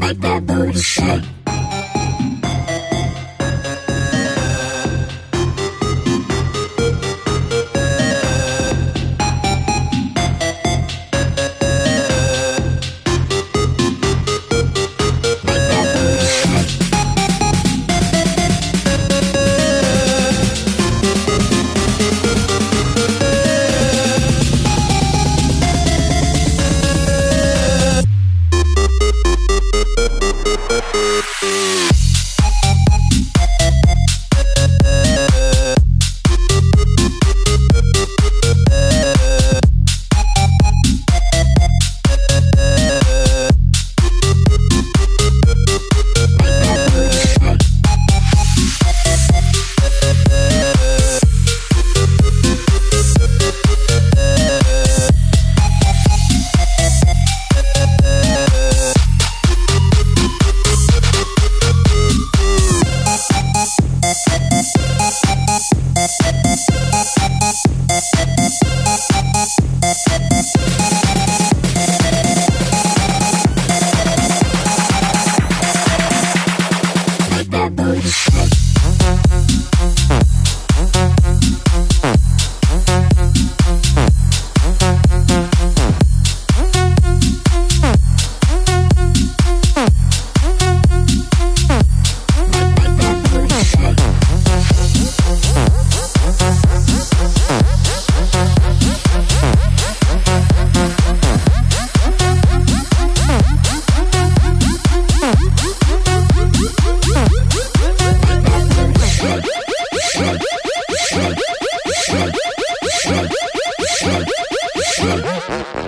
Make that booty shake. Sim.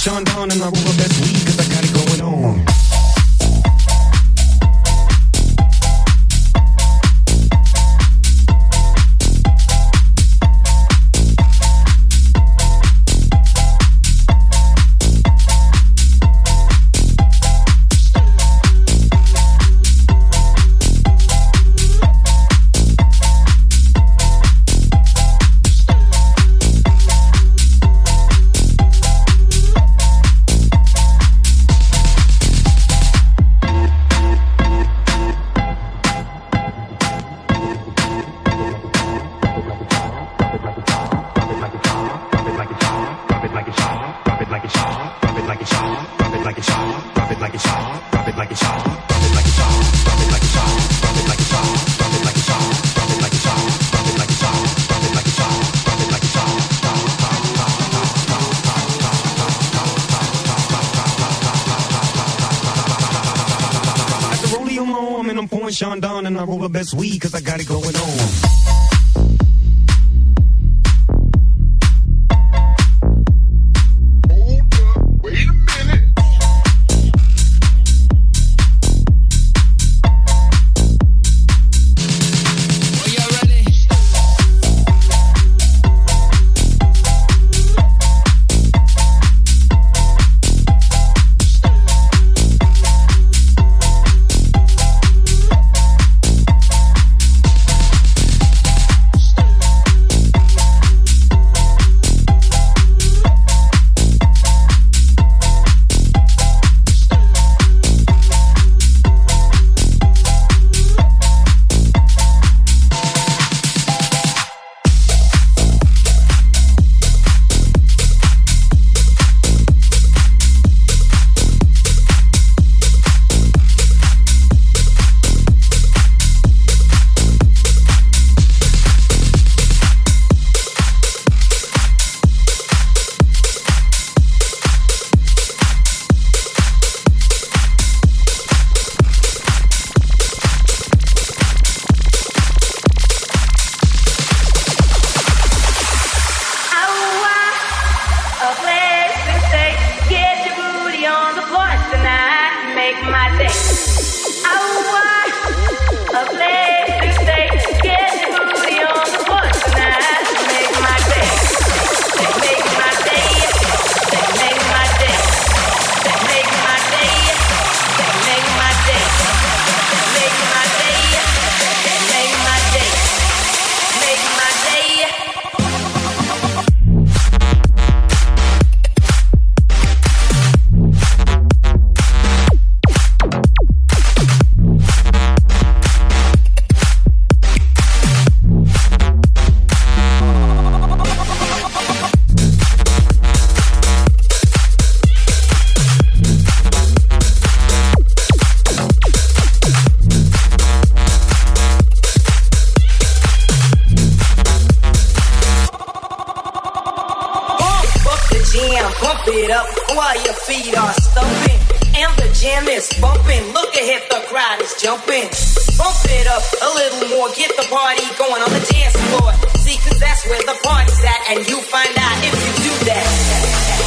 Sean Don best weed cause I got it going. Make my day. Pump it up while your feet are stumping. And the jam is bumping. Look ahead, the crowd is jumping. Bump it up a little more, get the party going on the dance floor. See, cause that's where the party's at, and you find out if you do that.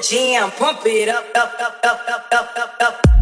Jam, pump it up, up, up, up, up, up, up, up.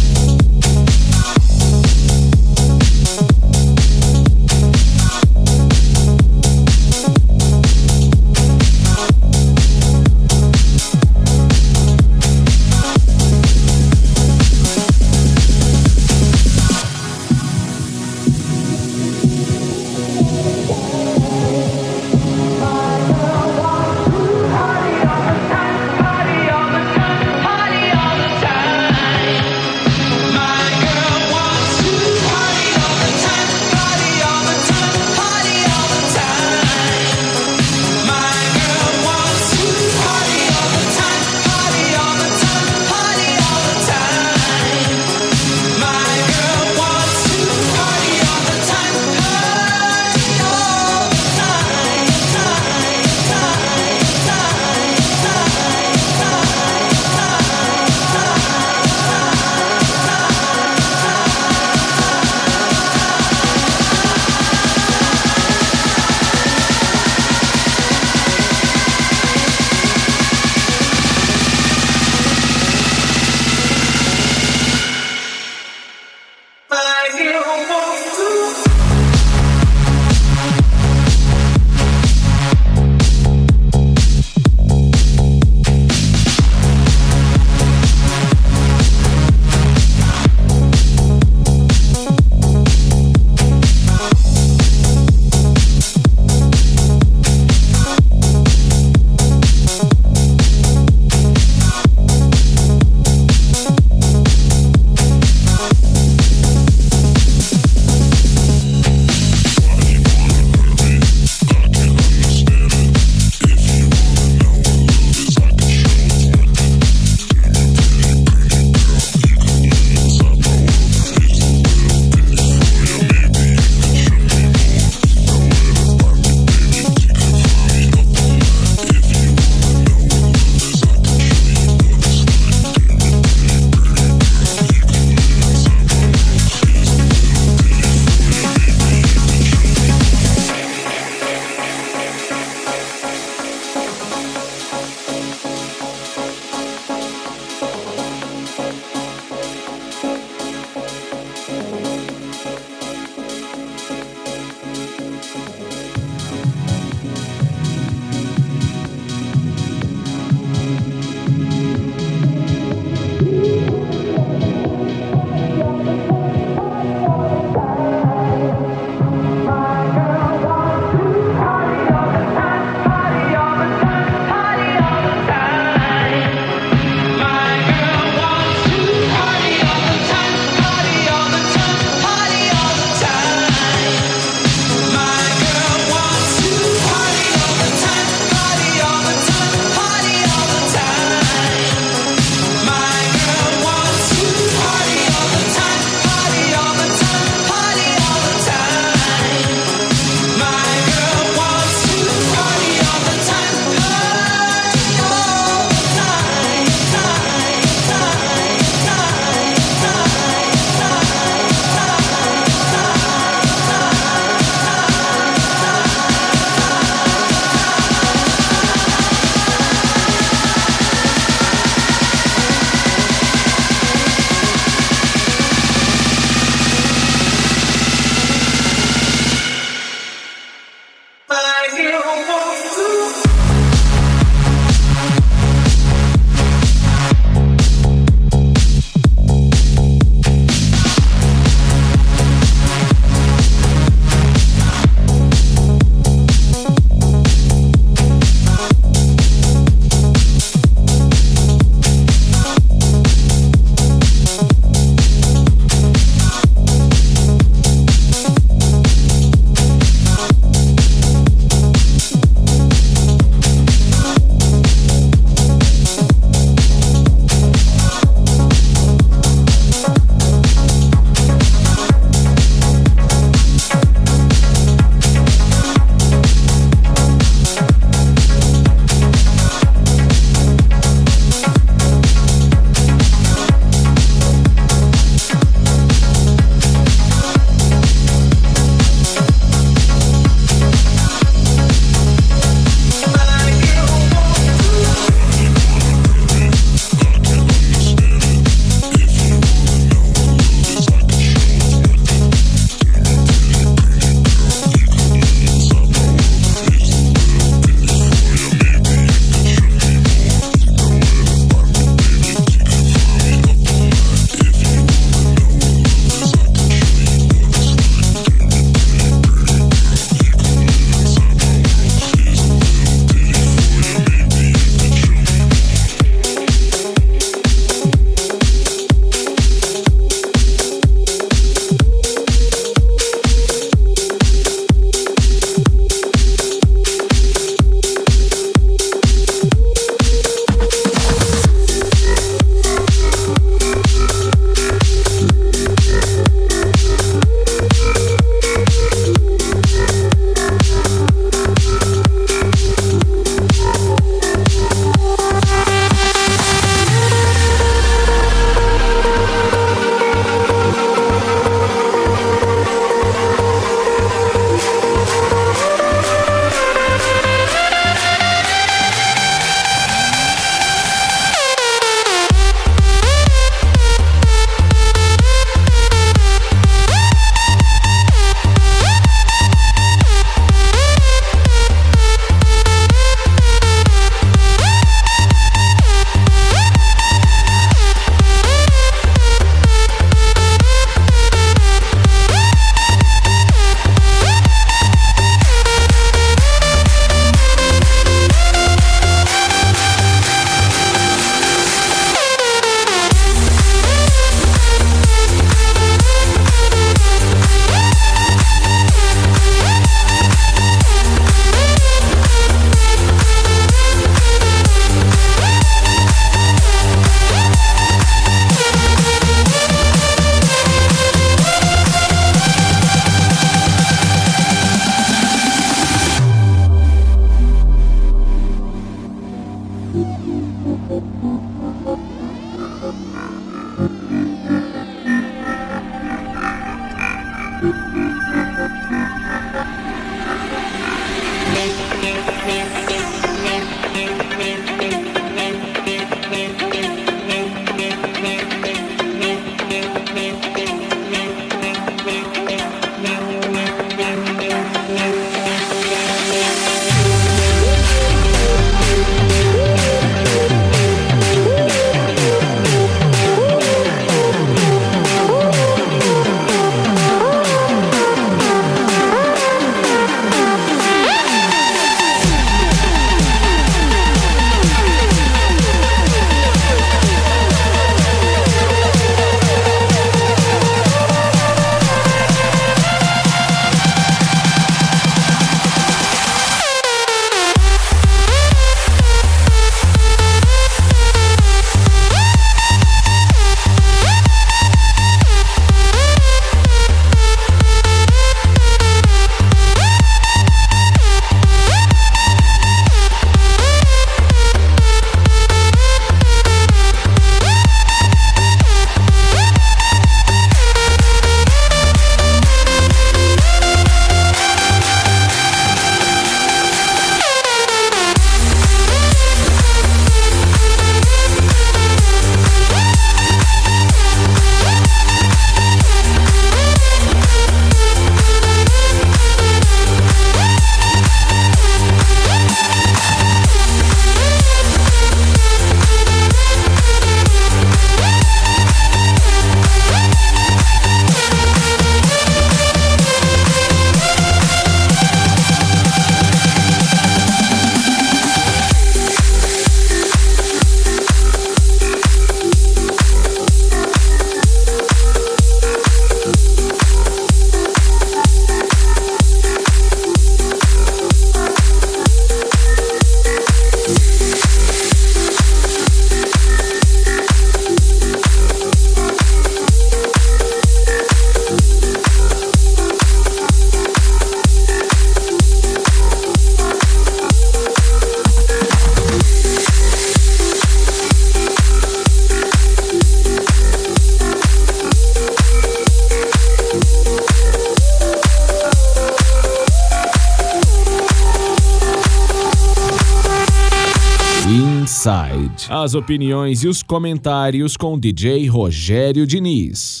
As opiniões e os comentários com DJ Rogério Diniz.